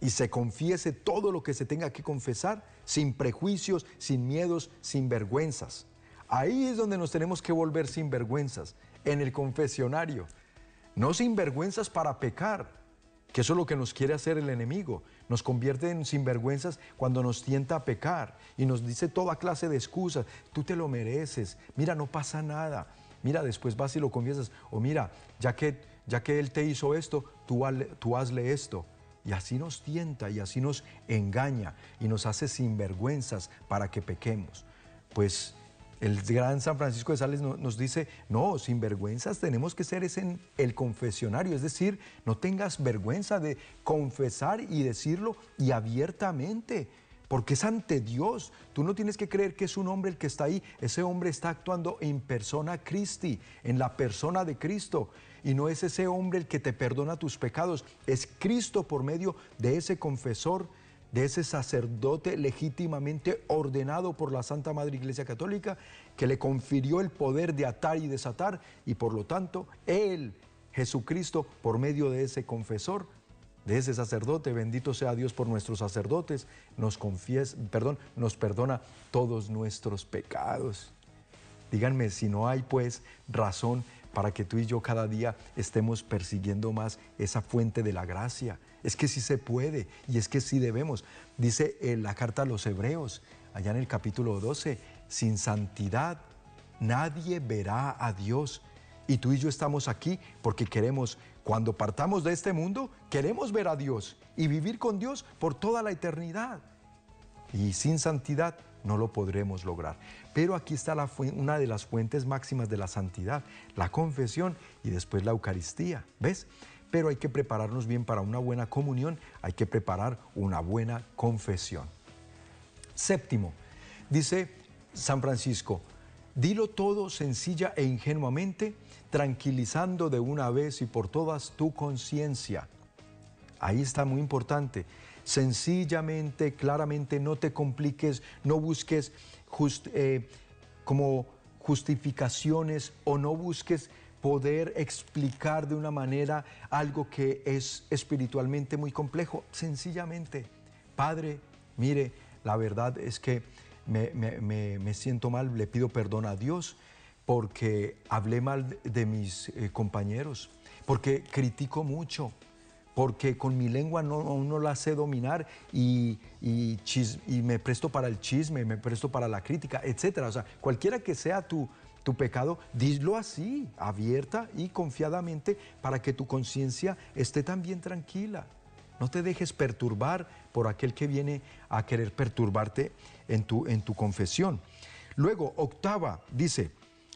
y se confiese todo lo que se tenga que confesar, sin prejuicios, sin miedos, sin vergüenzas. Ahí es donde nos tenemos que volver sin vergüenzas, en el confesionario. No sin vergüenzas para pecar, que eso es lo que nos quiere hacer el enemigo. Nos convierte en sinvergüenzas cuando nos tienta a pecar y nos dice toda clase de excusas. Tú te lo mereces, mira, no pasa nada. Mira, después vas y lo confiesas. O mira, ya que, ya que él te hizo esto, tú, tú hazle esto. Y así nos tienta y así nos engaña y nos hace sinvergüenzas para que pequemos. Pues el gran San Francisco de Sales nos dice, no, sinvergüenzas tenemos que ser en el confesionario, es decir, no tengas vergüenza de confesar y decirlo y abiertamente porque es ante Dios. Tú no tienes que creer que es un hombre el que está ahí. Ese hombre está actuando en persona Christi, en la persona de Cristo. Y no es ese hombre el que te perdona tus pecados. Es Cristo por medio de ese confesor, de ese sacerdote legítimamente ordenado por la Santa Madre Iglesia Católica, que le confirió el poder de atar y desatar. Y por lo tanto, Él, Jesucristo, por medio de ese confesor, de ese sacerdote, bendito sea Dios por nuestros sacerdotes, nos confiesa, perdón, nos perdona todos nuestros pecados. Díganme si no hay pues razón para que tú y yo cada día estemos persiguiendo más esa fuente de la gracia. Es que sí se puede y es que sí debemos. Dice en la carta a los hebreos, allá en el capítulo 12, sin santidad nadie verá a Dios. Y tú y yo estamos aquí porque queremos cuando partamos de este mundo, queremos ver a Dios y vivir con Dios por toda la eternidad. Y sin santidad no lo podremos lograr. Pero aquí está una de las fuentes máximas de la santidad, la confesión y después la Eucaristía. ¿Ves? Pero hay que prepararnos bien para una buena comunión, hay que preparar una buena confesión. Séptimo, dice San Francisco, dilo todo sencilla e ingenuamente tranquilizando de una vez y por todas tu conciencia. Ahí está muy importante. Sencillamente, claramente, no te compliques, no busques eh, como justificaciones o no busques poder explicar de una manera algo que es espiritualmente muy complejo. Sencillamente, Padre, mire, la verdad es que me, siento mal, le pido perdón a Dios porque hablé mal de mis eh, compañeros, porque critico mucho, porque con mi lengua no, la sé dominar y, y, me presto para el chisme, me presto para la crítica, etc. O sea, cualquiera que sea tu, tu pecado, dilo así, abierta y confiadamente, para que tu conciencia esté también tranquila. No te dejes perturbar por aquel que viene a querer perturbarte en tu, en tu confesión. Luego, octava, dice,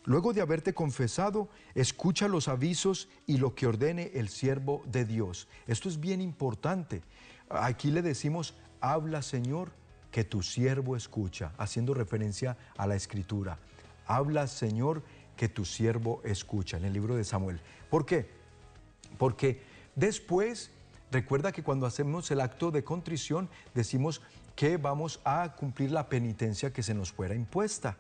luego de haberte confesado, escucha los avisos y lo que ordene el siervo de Dios. Esto es bien importante. Aquí le decimos, habla Señor, que tu siervo escucha, haciendo referencia a la escritura. Habla Señor, que tu siervo escucha, en el libro de Samuel. ¿Por qué? Porque después Recuerda que cuando hacemos el acto de contrición decimos que vamos a cumplir la penitencia que se nos fuera impuesta.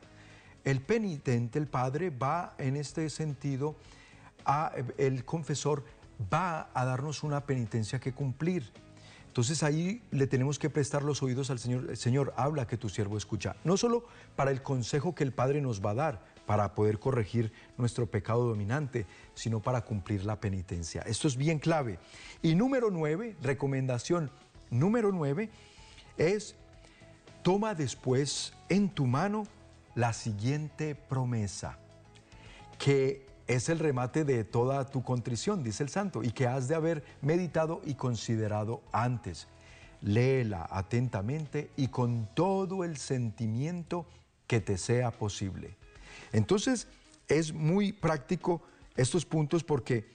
El penitente, el Padre, va en este sentido, el confesor va a darnos una penitencia que cumplir. Entonces ahí le tenemos que prestar los oídos al Señor. Señor, habla que tu siervo escucha. No solo para el consejo que el Padre nos va a dar, para poder corregir nuestro pecado dominante, sino para cumplir la penitencia. Esto es bien clave. Y número nueve, recomendación número nueve, es toma después en tu mano la siguiente promesa, que es el remate de toda tu contrición, dice el santo, y que has de haber meditado y considerado antes. Léela atentamente y con todo el sentimiento que te sea posible. Entonces, es muy práctico estos puntos porque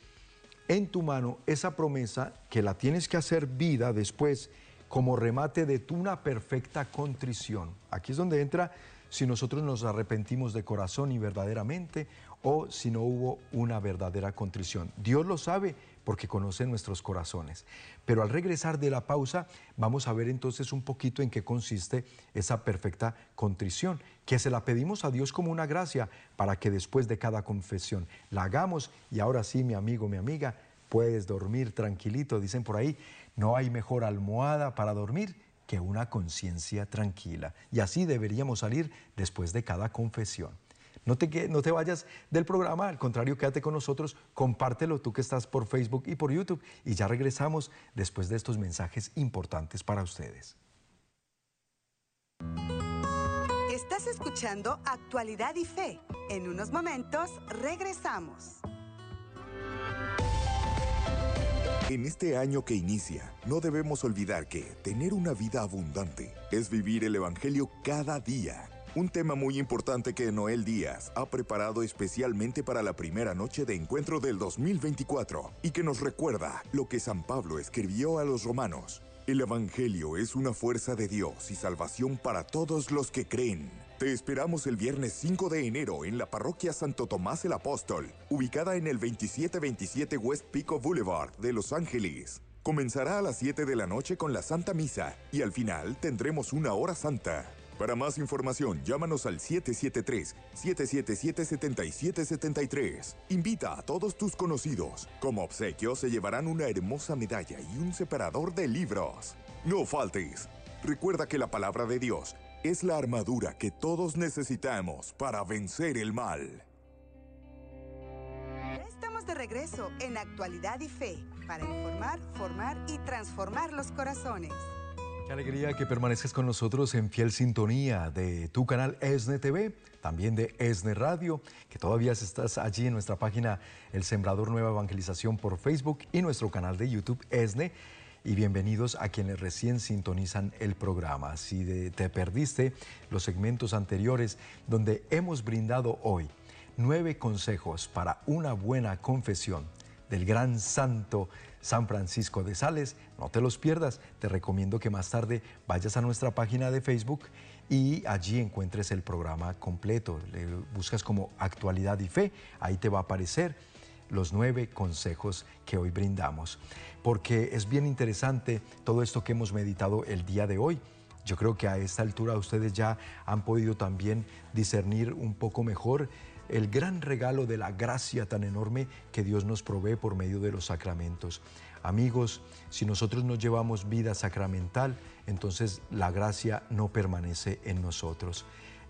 en tu mano esa promesa que la tienes que hacer vida después como remate de tu una perfecta contrición. Aquí es donde entra si nosotros nos arrepentimos de corazón y verdaderamente o si no hubo una verdadera contrición. Dios lo sabe porque conoce nuestros corazones. Pero al regresar de la pausa, vamos a ver entonces un poquito en qué consiste esa perfecta contrición, que se la pedimos a Dios como una gracia para que después de cada confesión la hagamos y ahora sí, mi amigo, mi amiga, puedes dormir tranquilito, dicen por ahí, no hay mejor almohada para dormir que una conciencia tranquila. Y así deberíamos salir después de cada confesión. No te, no te vayas del programa, al contrario, quédate con nosotros, compártelo tú que estás por Facebook y por YouTube y ya regresamos después de estos mensajes importantes para ustedes. Estás escuchando Actualidad y Fe. En unos momentos regresamos. En este año que inicia, no debemos olvidar que tener una vida abundante es vivir el Evangelio cada día un tema muy importante que Noel Díaz ha preparado especialmente para la primera noche de encuentro del 2024 y que nos recuerda lo que San Pablo escribió a los romanos. El Evangelio es una fuerza de Dios y salvación para todos los que creen. Te esperamos el viernes 5 de enero en la parroquia Santo Tomás el Apóstol, ubicada en el 2727 West Pico Boulevard de Los Ángeles. Comenzará a las 7 de la noche con la Santa Misa y al final tendremos una hora santa. Para más información, llámanos al 773-777-7773. Invita a todos tus conocidos. Como obsequio se llevarán una hermosa medalla y un separador de libros. No faltes. Recuerda que la palabra de Dios es la armadura que todos necesitamos para vencer el mal. estamos de regreso en Actualidad y Fe para informar, formar y transformar los corazones. Qué alegría que permanezcas con nosotros en fiel sintonía de tu canal ESNE TV, también de ESNE Radio, que todavía estás allí en nuestra página El Sembrador Nueva Evangelización por Facebook y nuestro canal de YouTube ESNE. Y bienvenidos a quienes recién sintonizan el programa. Si te perdiste los segmentos anteriores donde hemos brindado hoy nueve consejos para una buena confesión del gran santo San Francisco de Sales. No te los pierdas. Te recomiendo que más tarde vayas a nuestra página de Facebook y allí encuentres el programa completo. Le buscas como actualidad y fe. Ahí te va a aparecer los nueve consejos que hoy brindamos. Porque es bien interesante todo esto que hemos meditado el día de hoy. Yo creo que a esta altura ustedes ya han podido también discernir un poco mejor el gran regalo de la gracia tan enorme que Dios nos provee por medio de los sacramentos. Amigos, si nosotros no llevamos vida sacramental, entonces la gracia no permanece en nosotros.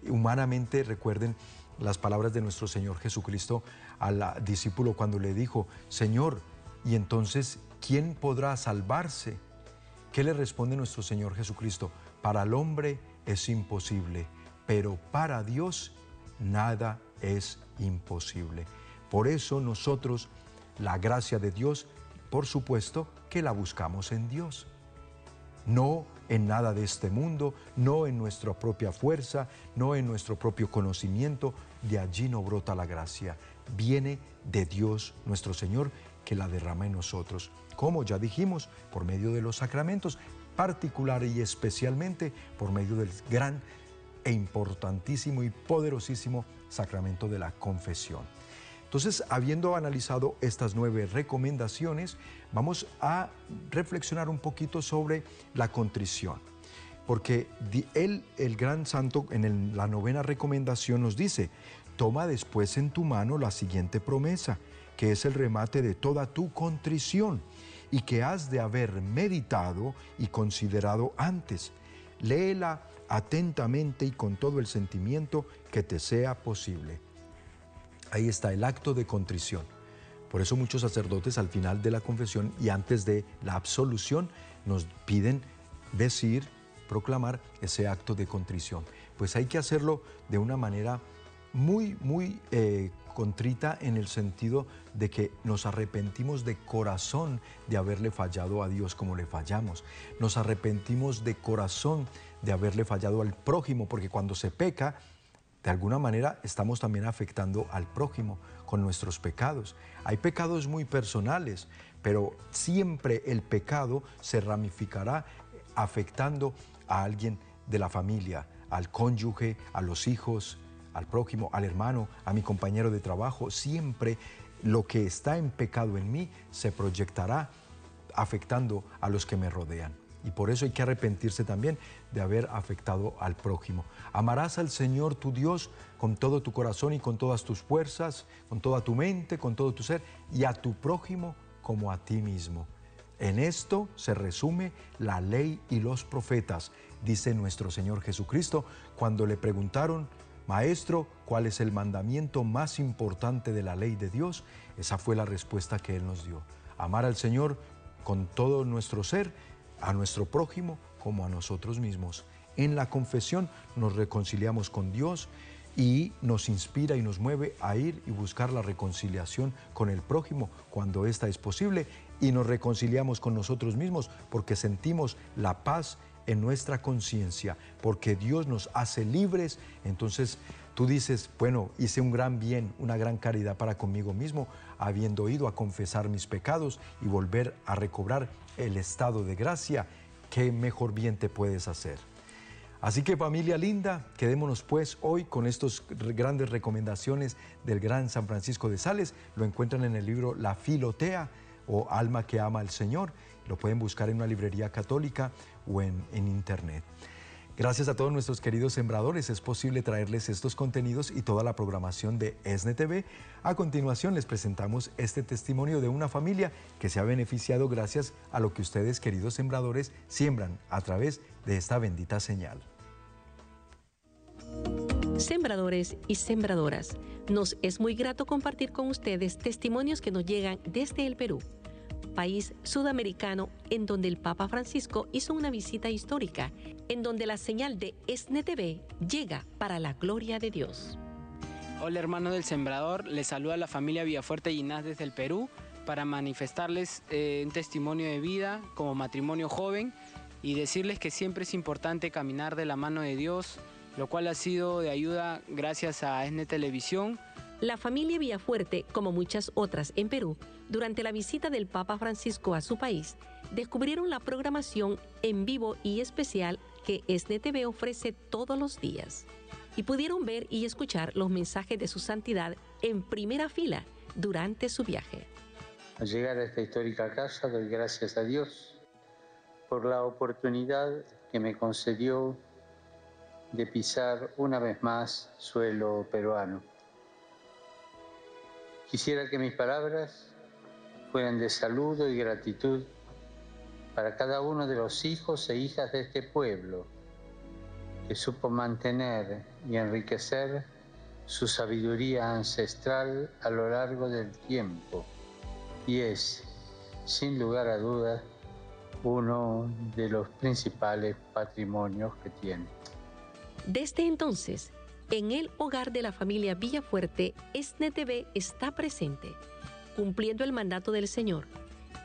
Humanamente, recuerden las palabras de nuestro Señor Jesucristo al discípulo cuando le dijo, Señor, y entonces, ¿quién podrá salvarse? ¿Qué le responde nuestro Señor Jesucristo? Para el hombre es imposible, pero para Dios nada es imposible. Por eso nosotros, la gracia de Dios, por supuesto que la buscamos en Dios. No en nada de este mundo, no en nuestra propia fuerza, no en nuestro propio conocimiento. De allí no brota la gracia. Viene de Dios nuestro Señor que la derrama en nosotros. Como ya dijimos, por medio de los sacramentos, particular y especialmente por medio del gran e importantísimo y poderosísimo sacramento de la confesión. Entonces, habiendo analizado estas nueve recomendaciones, vamos a reflexionar un poquito sobre la contrición. Porque él, el gran santo, en la novena recomendación nos dice, toma después en tu mano la siguiente promesa, que es el remate de toda tu contrición y que has de haber meditado y considerado antes. Léela atentamente y con todo el sentimiento que te sea posible. Ahí está el acto de contrición. Por eso muchos sacerdotes al final de la confesión y antes de la absolución nos piden decir, proclamar ese acto de contrición. Pues hay que hacerlo de una manera muy, muy eh, contrita en el sentido de que nos arrepentimos de corazón de haberle fallado a Dios como le fallamos. Nos arrepentimos de corazón de haberle fallado al prójimo, porque cuando se peca, de alguna manera estamos también afectando al prójimo con nuestros pecados. Hay pecados muy personales, pero siempre el pecado se ramificará afectando a alguien de la familia, al cónyuge, a los hijos, al prójimo, al hermano, a mi compañero de trabajo. Siempre lo que está en pecado en mí se proyectará afectando a los que me rodean. Y por eso hay que arrepentirse también de haber afectado al prójimo. Amarás al Señor tu Dios con todo tu corazón y con todas tus fuerzas, con toda tu mente, con todo tu ser, y a tu prójimo como a ti mismo. En esto se resume la ley y los profetas, dice nuestro Señor Jesucristo, cuando le preguntaron, Maestro, ¿cuál es el mandamiento más importante de la ley de Dios? Esa fue la respuesta que Él nos dio. Amar al Señor con todo nuestro ser a nuestro prójimo como a nosotros mismos. En la confesión nos reconciliamos con Dios y nos inspira y nos mueve a ir y buscar la reconciliación con el prójimo cuando ésta es posible y nos reconciliamos con nosotros mismos porque sentimos la paz en nuestra conciencia, porque Dios nos hace libres, entonces tú dices, bueno, hice un gran bien, una gran caridad para conmigo mismo, habiendo ido a confesar mis pecados y volver a recobrar el estado de gracia, ¿qué mejor bien te puedes hacer? Así que familia linda, quedémonos pues hoy con estas grandes recomendaciones del gran San Francisco de Sales. Lo encuentran en el libro La Filotea o Alma que ama al Señor. Lo pueden buscar en una librería católica o en, en internet. Gracias a todos nuestros queridos sembradores es posible traerles estos contenidos y toda la programación de ESNE TV. A continuación les presentamos este testimonio de una familia que se ha beneficiado gracias a lo que ustedes queridos sembradores siembran a través de esta bendita señal. Sembradores y sembradoras, nos es muy grato compartir con ustedes testimonios que nos llegan desde el Perú país sudamericano en donde el Papa Francisco hizo una visita histórica, en donde la señal de SNTV llega para la gloria de Dios. Hola hermanos del Sembrador, les saluda la familia Villafuerte Ginás desde el Perú para manifestarles eh, un testimonio de vida como matrimonio joven y decirles que siempre es importante caminar de la mano de Dios, lo cual ha sido de ayuda gracias a SN Televisión la familia Villafuerte, como muchas otras en Perú, durante la visita del Papa Francisco a su país, descubrieron la programación en vivo y especial que SNTV ofrece todos los días. Y pudieron ver y escuchar los mensajes de su santidad en primera fila durante su viaje. Al llegar a esta histórica casa doy gracias a Dios por la oportunidad que me concedió de pisar una vez más suelo peruano. Quisiera que mis palabras fueran de saludo y gratitud para cada uno de los hijos e hijas de este pueblo que supo mantener y enriquecer su sabiduría ancestral a lo largo del tiempo y es, sin lugar a dudas, uno de los principales patrimonios que tiene. Desde entonces, en el hogar de la familia Villafuerte, SNTV está presente, cumpliendo el mandato del Señor.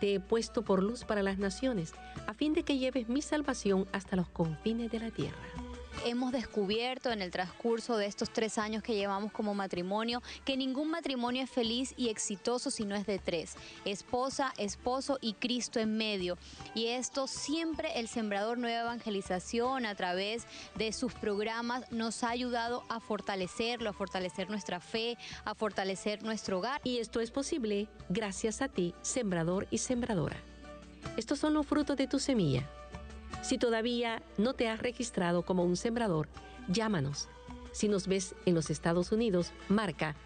Te he puesto por luz para las naciones, a fin de que lleves mi salvación hasta los confines de la tierra hemos descubierto en el transcurso de estos tres años que llevamos como matrimonio que ningún matrimonio es feliz y exitoso si no es de tres. Esposa, esposo y Cristo en medio. Y esto siempre el Sembrador Nueva Evangelización a través de sus programas nos ha ayudado a fortalecerlo, a fortalecer nuestra fe, a fortalecer nuestro hogar. Y esto es posible gracias a ti, Sembrador y Sembradora. Estos son los frutos de tu semilla si todavía no te has registrado como un sembrador, llámanos. Si nos ves en los Estados Unidos, marca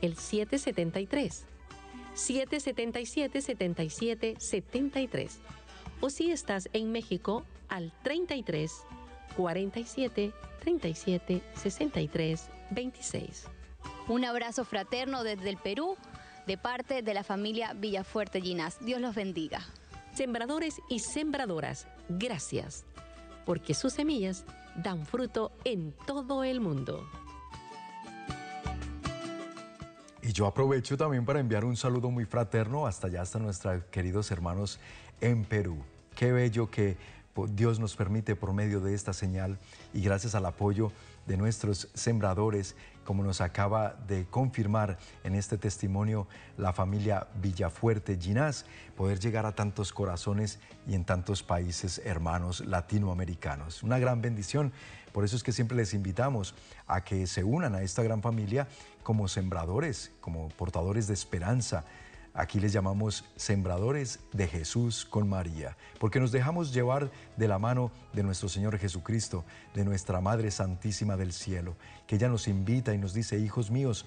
el 773 777 77 73. O si estás en México, al 33 47 37 63 26. Un abrazo fraterno desde el Perú, de parte de la familia Villafuerte Ginás. Dios los bendiga. Sembradores y sembradoras, gracias, porque sus semillas dan fruto en todo el mundo. Y yo aprovecho también para enviar un saludo muy fraterno hasta allá, hasta nuestros queridos hermanos en Perú. Qué bello que Dios nos permite por medio de esta señal y gracias al apoyo de nuestros sembradores como nos acaba de confirmar en este testimonio la familia Villafuerte Ginás, poder llegar a tantos corazones y en tantos países hermanos latinoamericanos. Una gran bendición. Por eso es que siempre les invitamos a que se unan a esta gran familia como sembradores, como portadores de esperanza, Aquí les llamamos sembradores de Jesús con María, porque nos dejamos llevar de la mano de nuestro Señor Jesucristo, de nuestra Madre Santísima del Cielo, que ella nos invita y nos dice, hijos míos,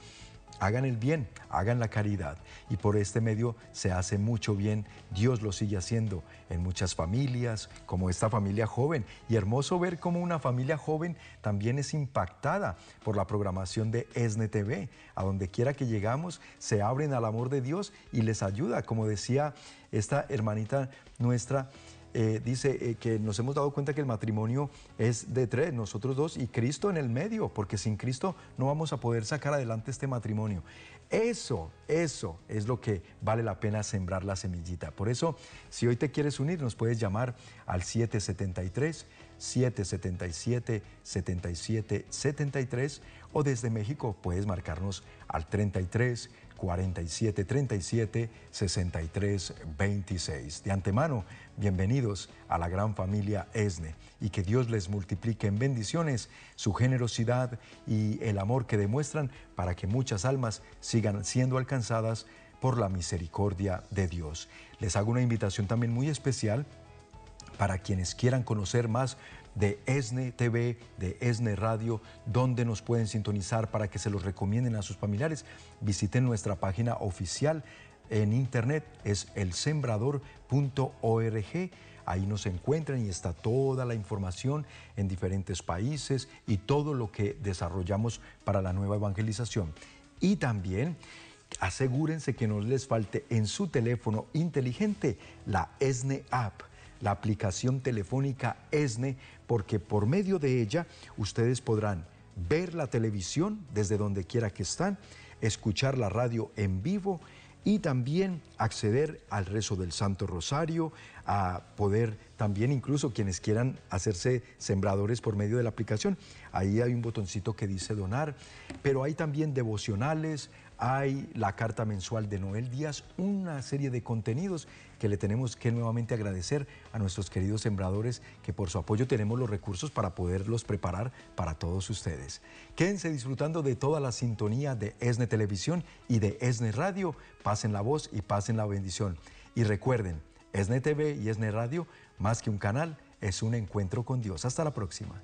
hagan el bien, hagan la caridad. Y por este medio se hace mucho bien. Dios lo sigue haciendo en muchas familias, como esta familia joven. Y hermoso ver cómo una familia joven también es impactada por la programación de ESNE TV. A donde quiera que llegamos, se abren al amor de Dios y les ayuda, como decía esta hermanita nuestra. Eh, dice eh, que nos hemos dado cuenta que el matrimonio es de tres, nosotros dos y Cristo en el medio, porque sin Cristo no vamos a poder sacar adelante este matrimonio. Eso, eso es lo que vale la pena sembrar la semillita. Por eso, si hoy te quieres unir, nos puedes llamar al 773 777 77 73 o desde México puedes marcarnos al 33 47 37 63 26. De antemano, bienvenidos a la gran familia ESNE y que Dios les multiplique en bendiciones su generosidad y el amor que demuestran para que muchas almas sigan siendo alcanzadas por la misericordia de Dios. Les hago una invitación también muy especial para quienes quieran conocer más de ESNE TV, de ESNE Radio, donde nos pueden sintonizar para que se los recomienden a sus familiares. Visiten nuestra página oficial en internet, es elsembrador.org. Ahí nos encuentran y está toda la información en diferentes países y todo lo que desarrollamos para la nueva evangelización. Y también asegúrense que no les falte en su teléfono inteligente la ESNE App la aplicación telefónica ESNE, porque por medio de ella ustedes podrán ver la televisión desde donde quiera que están, escuchar la radio en vivo y también acceder al rezo del Santo Rosario, a poder también incluso quienes quieran hacerse sembradores por medio de la aplicación. Ahí hay un botoncito que dice donar, pero hay también devocionales, hay la carta mensual de Noel Díaz, una serie de contenidos que le tenemos que nuevamente agradecer a nuestros queridos sembradores que por su apoyo tenemos los recursos para poderlos preparar para todos ustedes. Quédense disfrutando de toda la sintonía de ESNE Televisión y de ESNE Radio. Pasen la voz y pasen la bendición. Y recuerden, ESNE TV y ESNE Radio, más que un canal, es un encuentro con Dios. Hasta la próxima.